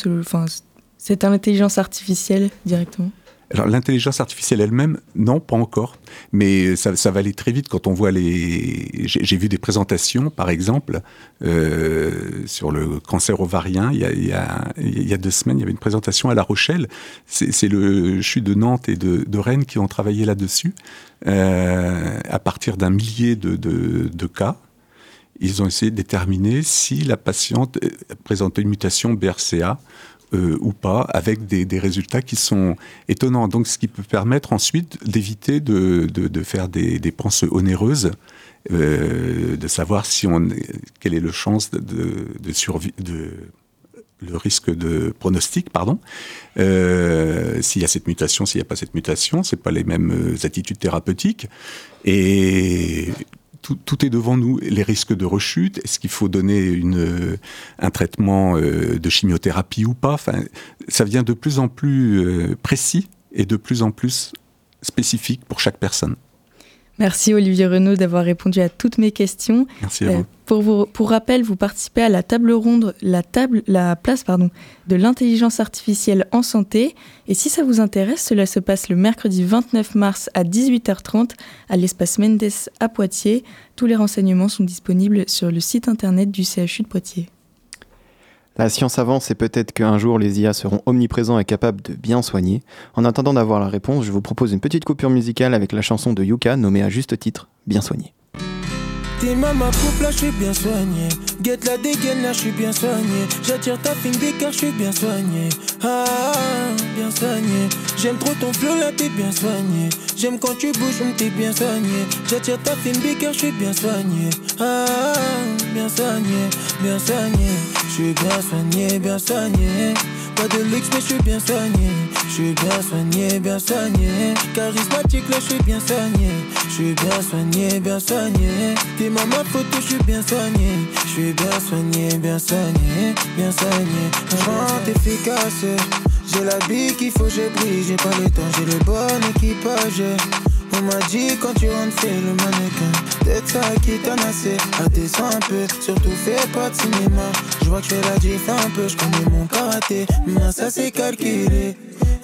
cette intelligence artificielle directement? Alors l'intelligence artificielle elle-même, non, pas encore. Mais ça, va aller très vite quand on voit les. J'ai vu des présentations, par exemple, euh, sur le cancer ovarien. Il y, a, deux semaines, il y avait une présentation à La Rochelle. C'est le CHU de Nantes et de, Rennes qui ont travaillé là-dessus, euh, à partir d'un millier de cas. Ils ont essayé de déterminer si la patiente euh, présentait une mutation BRCA euh, ou pas, avec des, résultats qui sont étonnants. Donc, ce qui peut permettre ensuite d'éviter de, faire des dépenses onéreuses, euh, de savoir si on, quelle est le chance de, survie, le risque de pronostic, pardon. S'il y a cette mutation, s'il n'y a pas cette mutation, c'est pas les mêmes attitudes thérapeutiques. Et tout, est devant nous. Les risques de rechute, est-ce qu'il faut donner euh, un traitement euh, de chimiothérapie ou pas? Enfin, Ça devient de plus en plus euh, précis et de plus en plus spécifique pour chaque personne. Merci Olivier Renaud d'avoir répondu à toutes mes questions. Merci à vous. pour, vous, pour rappel, vous participez à la table ronde, la, table, la place pardon, de l'intelligence artificielle en santé. Et si ça vous intéresse, cela se passe le mercredi 29 mars à 18h30 à l'espace Mendes à Poitiers. Tous les renseignements sont disponibles sur le site internet du CHU de Poitiers. La science avance et peut-être qu'un jour les IA seront omniprésents et capables de bien soigner. En attendant d'avoir la réponse, je vous propose une petite coupure musicale avec la chanson de Yuka nommée à juste titre Bien soigné. T'es ma coupe là, je suis bien soigné. Guette la dégaine là, je suis bien soigné. J'attire ta fine car je suis bien soigné. Ah, bien soigné. J'aime trop ton flow là, t'es bien soigné. J'aime quand tu bouges, hum, t'es bien soigné. J'attire ta fine car je suis bien soigné. Ah, bien soigné, bien soigné. Je suis bien soigné, bien soigné. Pas de luxe, mais je suis bien soigné. Je suis bien soigné, bien soigné. Charismatique, là, je suis bien soigné. Je suis bien soigné, bien soigné. T'es ma photo, je suis bien soigné. Je suis bien soigné, bien soigné, bien soigné. Chante efficace. J'ai la bille qu'il faut, j'ai brille. J'ai pas le temps, j'ai le bon équipage. On m'a dit quand tu rentres, fais le mannequin. Peut-être ça qui t'en assez. À descendre un peu, surtout fais pas de cinéma. Je vois que je fais la diff un peu, je connais mon karaté. Mais ça c'est calculé.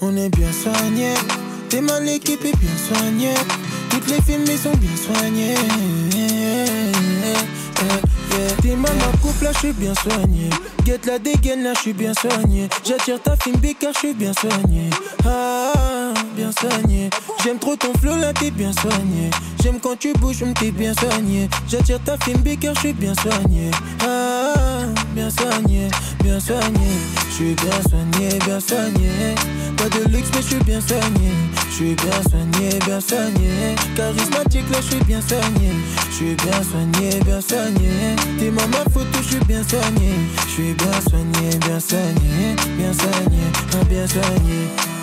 On est bien soigné. T'es mal l'équipe est bien soignée. Toutes les films ils sont bien soignés. T'es ma coupe là, je suis bien soigné. Guette la dégaine là, je suis bien soigné. J'attire ta fine car je suis bien soigné. Ah, bien soigné. J'aime trop ton flow là, t'es bien soigné. J'aime quand tu bouges, t'es bien soigné. J'attire ta fine car je suis bien soigné. Ah, bien soigné, bien soigné. Je suis bien soigné, bien soigné. Pas de luxe, mais je suis bien soigné. Je suis bien soigné, bien soigné. Charismatique, là, je suis bien soigné. Je suis bien soigné, bien soigné. T'es ma photo, je suis bien soigné. Je suis bien soigné, bien soigné. Bien soigné, bien soigné.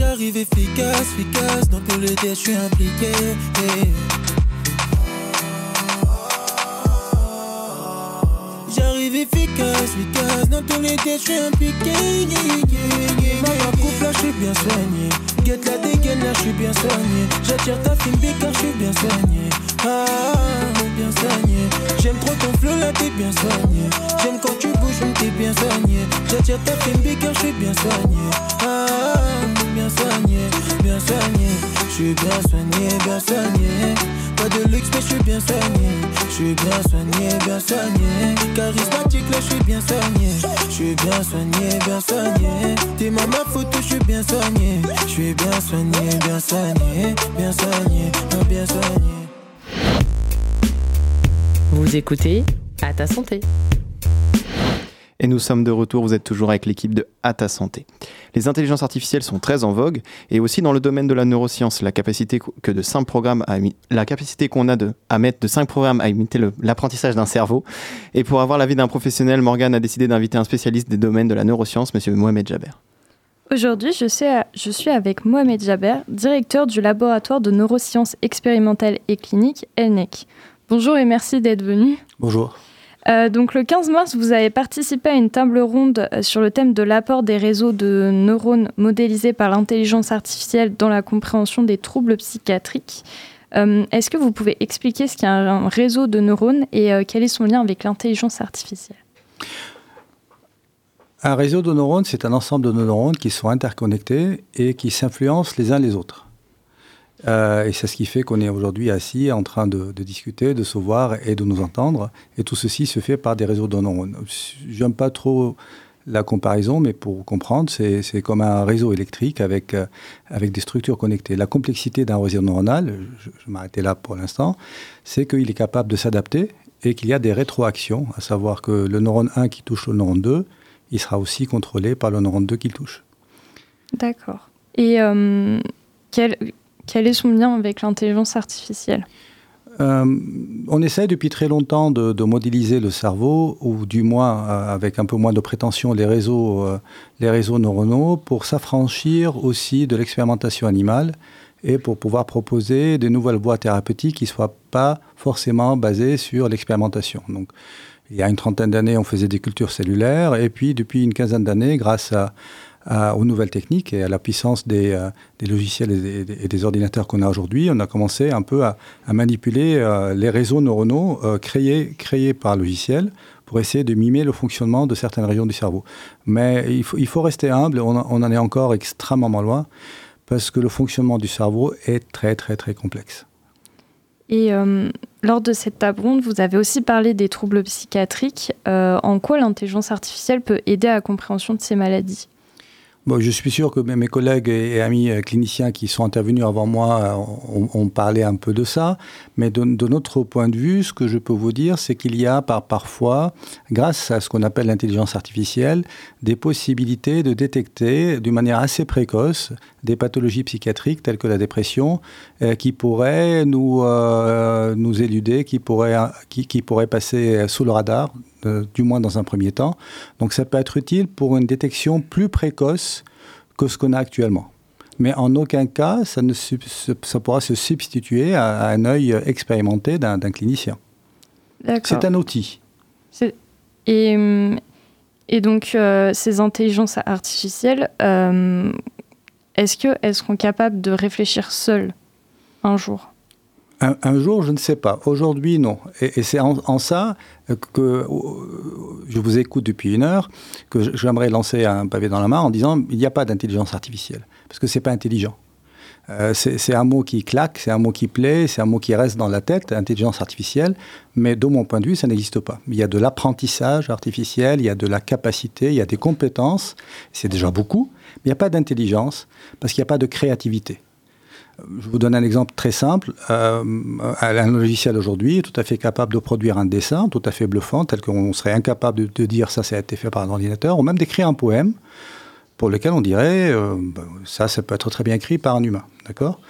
J'arrive efficace, efficace. Dans tous les tests, je suis impliqué. J'arrive efficace, efficace. Dans tous les tests, je suis impliqué. Ma coupe là, je suis bien soigné. Guette la dégaine là, je suis bien soigné. J'attire ta fine car je suis bien soigné. Ah, bien soigné. J'aime trop ton flow là, t'es bien soigné. J'aime quand tu bouges, t'es bien soigné. J'attire ta fine car je suis bien soigné. Ah, soigné, bien soigné. Je suis bien soigné, bien soigné. Pas de luxe, mais je suis bien soigné. Je suis bien soigné, bien soigné. Charismatique, là, je suis bien soigné. Je suis bien soigné, bien soigné. T'es ma photo, je suis bien soigné. Je suis bien soigné, bien soigné. Bien soigné, bien soigné. Vous écoutez À ta santé. Et nous sommes de retour, vous êtes toujours avec l'équipe de À ta santé. Les intelligences artificielles sont très en vogue et aussi dans le domaine de la neuroscience, la capacité que de simples programmes à, la capacité qu'on a de, à mettre de cinq programmes à imiter l'apprentissage d'un cerveau. Et pour avoir l'avis d'un professionnel, Morgane a décidé d'inviter un spécialiste des domaines de la neuroscience, monsieur Mohamed Jaber. Aujourd'hui, je, je, suis avec Mohamed Jaber, directeur du laboratoire de neurosciences expérimentales et cliniques, ELNEC. Bonjour et merci d'être venu. Bonjour. Euh, donc le 15 mars, vous avez participé à une table ronde euh, sur le thème de l'apport des réseaux de neurones modélisés par l'intelligence artificielle dans la compréhension des troubles psychiatriques. Euh, est-ce que vous pouvez expliquer ce qu'est un réseau de neurones et quel est son lien avec l'intelligence artificielle? Un réseau de neurones, c'est un ensemble de neurones qui sont interconnectés et qui s'influencent les uns les autres. Euh, et c'est ce qui fait qu'on est aujourd'hui assis en train de, discuter, de se voir et de nous entendre. Et tout ceci se fait par des réseaux de neurones. J'aime pas trop la comparaison, mais pour comprendre, c'est comme un réseau électrique avec, euh, avec des structures connectées. La complexité d'un réseau neuronal, je, je m'arrêter là pour l'instant, c'est qu'il est capable de s'adapter et qu'il y a des rétroactions, à savoir que le neurone 1 qui touche le neurone 2, il sera aussi contrôlé par le neurone 2 qui le touche. D'accord. Et euh, quel, quel est son lien avec l'intelligence artificielle euh, on essaie depuis très longtemps de, modéliser le cerveau, ou du moins euh, avec un peu moins de prétention les réseaux, euh, les réseaux neuronaux, pour s'affranchir aussi de l'expérimentation animale et pour pouvoir proposer de nouvelles voies thérapeutiques qui ne soient pas forcément basées sur l'expérimentation. Donc, il y a une trentaine d'années, on faisait des cultures cellulaires, et puis depuis une quinzaine d'années, grâce à, aux nouvelles techniques et à la puissance des, euh, logiciels et des, ordinateurs qu'on a aujourd'hui, on a commencé un peu à, manipuler euh, les réseaux neuronaux euh, créés, créés par logiciel pour essayer de mimer le fonctionnement de certaines régions du cerveau. Mais il faut, il faut rester humble, on, en est encore extrêmement loin, parce que le fonctionnement du cerveau est très très très complexe. Et lors de cette table ronde, vous avez aussi parlé des troubles psychiatriques. en quoi l'intelligence artificielle peut aider à la compréhension de ces maladies? Je suis sûr que mes collègues et amis euh, cliniciens qui sont intervenus avant moi euh, ont, parlé un peu de ça, mais de, notre point de vue, ce que je peux vous dire, c'est qu'il y a par, parfois, grâce à ce qu'on appelle l'intelligence artificielle, des possibilités de détecter d'une manière assez précoce des pathologies psychiatriques telles que la dépression euh, qui pourraient nous, nous éluder, qui pourraient, qui, qui pourraient passer sous le radar du moins dans un premier temps. Donc ça peut être utile pour une détection plus précoce que ce qu'on a actuellement. Mais en aucun cas, ça, ne, ça pourra se substituer à, un œil expérimenté d'un clinicien. C'est un outil. Et, et, donc, euh, ces intelligences artificielles, euh, est-ce qu'elles seront capables de réfléchir seules un jour? Un, jour, je ne sais pas. Aujourd'hui, non. Et, c'est en, ça que je vous écoute depuis une heure, que j'aimerais lancer un pavé dans la main en disant il n'y a pas d'intelligence artificielle, parce que c'est pas intelligent. Euh, c'est un mot qui claque, c'est un mot qui plaît, c'est un mot qui reste dans la tête, intelligence artificielle, mais de mon point de vue, ça n'existe pas. Il y a de l'apprentissage artificiel, il y a de la capacité, il y a des compétences, c'est déjà beaucoup, mais il n'y a pas d'intelligence parce qu'il n'y a pas de créativité. Je vous donne un exemple très simple. Euh, un logiciel aujourd'hui est tout à fait capable de produire un dessin tout à fait bluffant, tel qu'on serait incapable de, dire ça, ça a été fait par un ordinateur, ou même d'écrire un poème pour lequel on dirait euh, ben, ça, ça peut être très bien écrit par un humain, d'accord?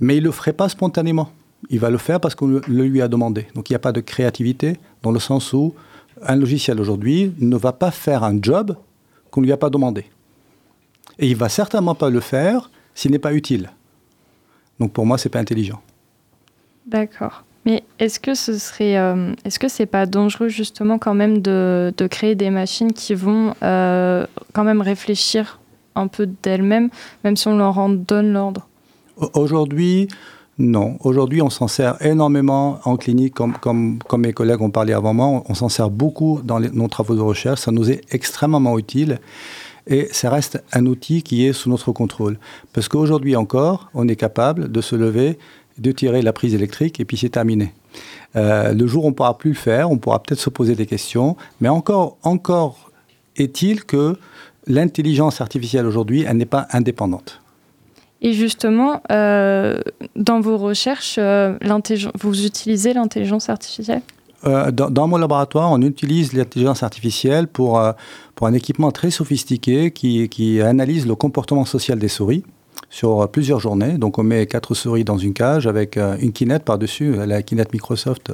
Mais il le ferait pas spontanément. Il va le faire parce qu'on le lui a demandé. Donc il n'y a pas de créativité dans le sens où un logiciel aujourd'hui ne va pas faire un job qu'on lui a pas demandé. Et il va certainement pas le faire s'il n'est pas utile. Donc pour moi, c'est pas intelligent. D'accord. Mais est-ce que ce serait, euh, est-ce que c'est pas dangereux justement quand même de, de créer des machines qui vont euh, quand même réfléchir un peu d'elles-mêmes, même si on leur en donne l'ordre? Aujourd'hui, non. Aujourd'hui, on s'en sert énormément en clinique, comme, comme, comme mes collègues ont parlé avant moi. On s'en sert beaucoup dans les, nos travaux de recherche. Ça nous est extrêmement utile. Et ça reste un outil qui est sous notre contrôle. Parce qu'aujourd'hui encore, on est capable de se lever de tirer la prise électrique et puis c'est terminé. Euh, le jour où on ne pourra plus le faire, on pourra peut-être se poser des questions, mais encore, encore est-il que l'intelligence artificielle aujourd'hui, elle n'est pas indépendante. Et justement, euh, dans vos recherches, euh, vous utilisez l'intelligence artificielle? Euh, dans, mon laboratoire, on utilise l'intelligence artificielle pour, euh, pour un équipement très sophistiqué qui, qui analyse le comportement social des souris sur plusieurs journées. Donc on met quatre souris dans une cage avec euh, une Kinect par-dessus, la Kinect Microsoft.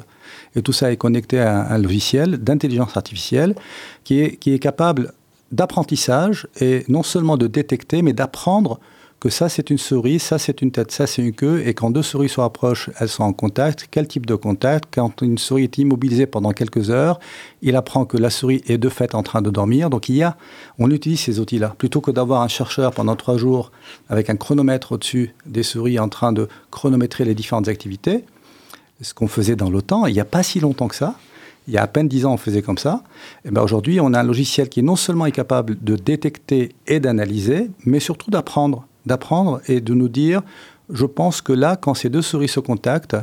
Et tout ça est connecté à un logiciel d'intelligence artificielle qui est, qui est capable d'apprentissage et non seulement de détecter, mais d'apprendre que ça c'est une souris, ça c'est une tête, ça c'est une queue, et quand deux souris se rapprochent, elles sont en contact. Quel type de contact? Quand une souris est immobilisée pendant quelques heures, il apprend que la souris est de fait en train de dormir. Donc il y a, on utilise ces outils-là. Plutôt que d'avoir un chercheur pendant trois jours avec un chronomètre au-dessus des souris en train de chronométrer les différentes activités, ce qu'on faisait dans l'OTAN, il n'y a pas si longtemps que ça, il y a à peine dix ans, on faisait comme ça. Et ben aujourd'hui, on a un logiciel qui non seulement est capable de détecter et d'analyser, mais surtout d'apprendre d'apprendre et de nous dire, je pense que là, quand ces deux souris se contactent,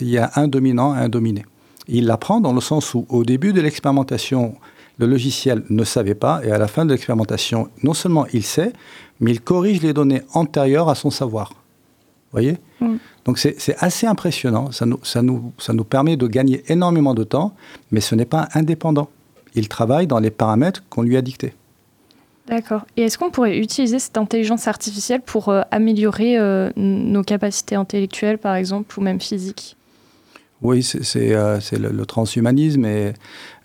il y a un dominant et un dominé. il l'apprend dans le sens où, au début de l'expérimentation, le logiciel ne savait pas, et à la fin de l'expérimentation, non seulement il sait, mais il corrige les données antérieures à son savoir. Vous voyez? Mm. Donc c'est assez impressionnant, ça nous, ça, nous, ça nous permet de gagner énormément de temps, mais ce n'est pas indépendant. Il travaille dans les paramètres qu'on lui a dictés. D'accord. Et est-ce qu'on pourrait utiliser cette intelligence artificielle pour euh, améliorer euh, nos capacités intellectuelles, par exemple, ou même physiques? Oui, c'est euh, le, transhumanisme. Et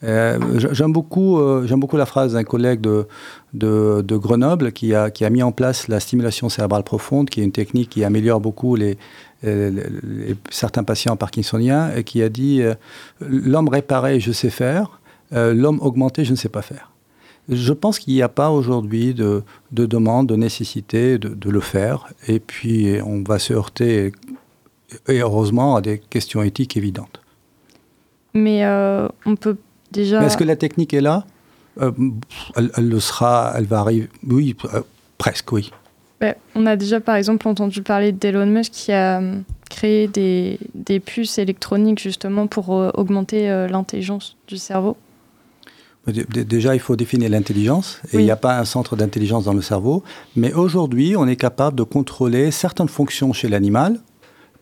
j'aime beaucoup, beaucoup la phrase d'un collègue de, de, Grenoble qui a, mis en place la stimulation cérébrale profonde, qui est une technique qui améliore beaucoup certains patients parkinsoniens, et qui a dit l'homme réparé, je sais faire, l'homme augmenté, je ne sais pas faire. Je pense qu'il n'y a pas aujourd'hui de, de, demande, de nécessité de, de, le faire. Et puis, on va se heurter, et heureusement, à des questions éthiques évidentes. Mais euh, on peut déjà. Est-ce que la technique est là? Euh, elle, elle, le sera, elle va arriver. Oui, euh, presque, oui. Ben, on a déjà, par exemple, entendu parler d'Elon Musk qui a créé des, des, puces électroniques justement pour augmenter l'intelligence du cerveau. Déjà, il faut définir l'intelligence, et oui. il n'y a pas un centre d'intelligence dans le cerveau. Mais aujourd'hui, on est capable de contrôler certaines fonctions chez l'animal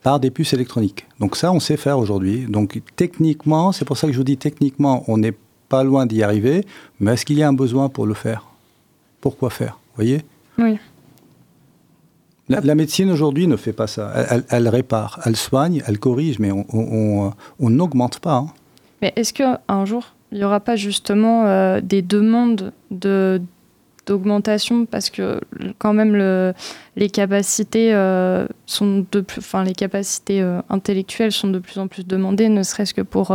par des puces électroniques. Donc ça, on sait faire aujourd'hui. Donc techniquement, c'est pour ça que je vous dis techniquement, on n'est pas loin d'y arriver. Mais est-ce qu'il y a un besoin pour le faire? Pourquoi faire? Vous voyez? Oui. La, la médecine aujourd'hui ne fait pas ça. Elle, elle, elle, répare, elle soigne, elle corrige, mais on n'augmente pas. Hein. Mais est-ce qu'un jour, il n'y aura pas justement euh, des demandes de d'augmentation parce que quand même le, les capacités euh, sont de plus, enfin les capacités euh, intellectuelles sont de plus en plus demandées, ne serait-ce que pour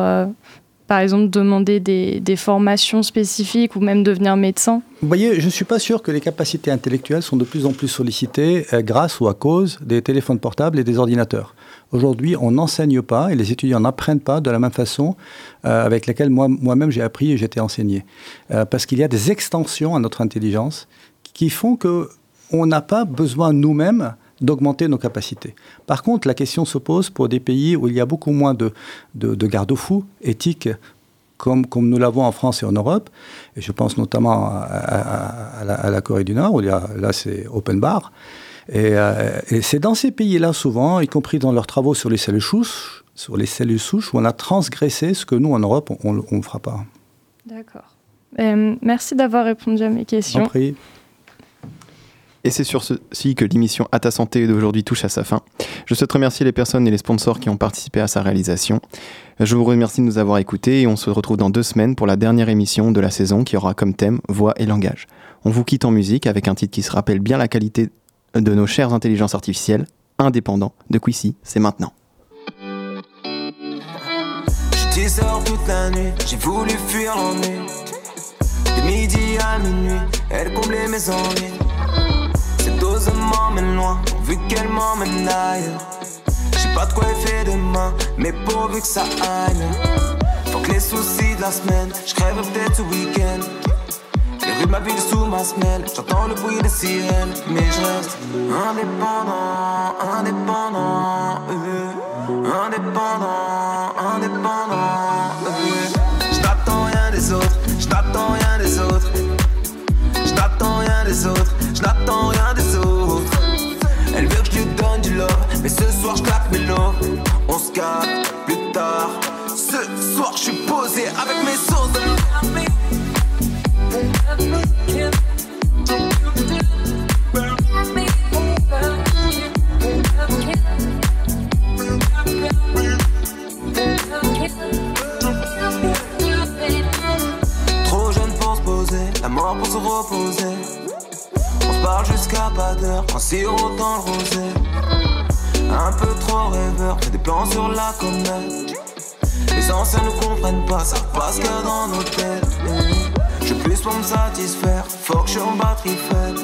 par exemple demander des, des, formations spécifiques ou même devenir médecin Vous voyez, je ne suis pas sûr que les capacités intellectuelles sont de plus en plus sollicitées grâce ou à cause des téléphones portables et des ordinateurs. Aujourd'hui, on n'enseigne pas et les étudiants n'apprennent pas de la même façon euh, avec laquelle moi-même moi j'ai appris et j'étais enseigné. Euh, parce qu'il y a des extensions à notre intelligence qui font que on n'a pas besoin nous-mêmes d'augmenter nos capacités. Par contre, la question se pose pour des pays où il y a beaucoup moins de, de, garde-fous éthiques comme, comme, nous l'avons en France et en Europe. Et je pense notamment à, la, Corée du Nord, où là c'est open bar. Et, euh, et c'est dans ces pays-là souvent, y compris dans leurs travaux sur les cellules souches, sur les cellules souches, où on a transgressé ce que nous en Europe on ne fera pas. D'accord. Euh, merci d'avoir répondu à mes questions. Prie. Et c'est sur ceci que l'émission À ta santé d'aujourd'hui touche à sa fin. Je souhaite remercier les personnes et les sponsors qui ont participé à sa réalisation. Je vous remercie de nous avoir écoutés et on se retrouve dans deux semaines pour la dernière émission de la saison qui aura comme thème voix et langage. On vous quitte en musique avec un titre qui se rappelle bien la qualité de nos chères intelligences artificielles, indépendants de Quissy, c'est maintenant. toute la nuit, j'ai voulu fuir l'ennui. De midi à minuit, elle comblait mes envies. Cette dose m'emmène loin, vu qu'elle m'emmène ailleurs. J'ai pas de quoi faire demain, mais pourvu que ça aille. Faut que les soucis de la semaine, je crève peut-être ce week-end. Les rues de ma ville sous ma semelle, j'entends le bruit des sirènes, mais je reste indépendant, indépendant, euh, indépendant, indépendant. Euh. Je n'attends rien des autres, je n'attends rien des autres, je n'attends rien des autres, je n'attends rien des autres. Elle veut que je lui donne du love, mais ce soir je claque mes lots. On se capte plus tard. Ce soir je suis posé avec mes sauces. Les anciens ne comprennent pas, ça passe que dans nos têtes. Pour me satisfaire, faut que je en batterie faible.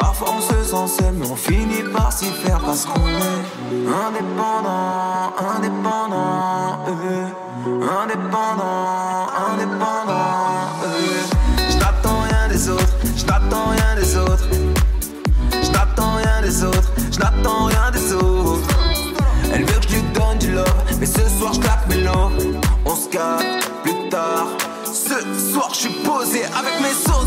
Parfois on se sent seul, mais on finit par s'y faire parce qu'on est indépendant, indépendant, euh, indépendant, indépendant. Euh. Je n'attends rien des autres, je n'attends rien des autres, je n'attends rien des autres, je rien des autres. Elle veut que je lui donne du love, mais ce soir je claque. Plus tard. Ce soir, je suis posé avec mes sauces.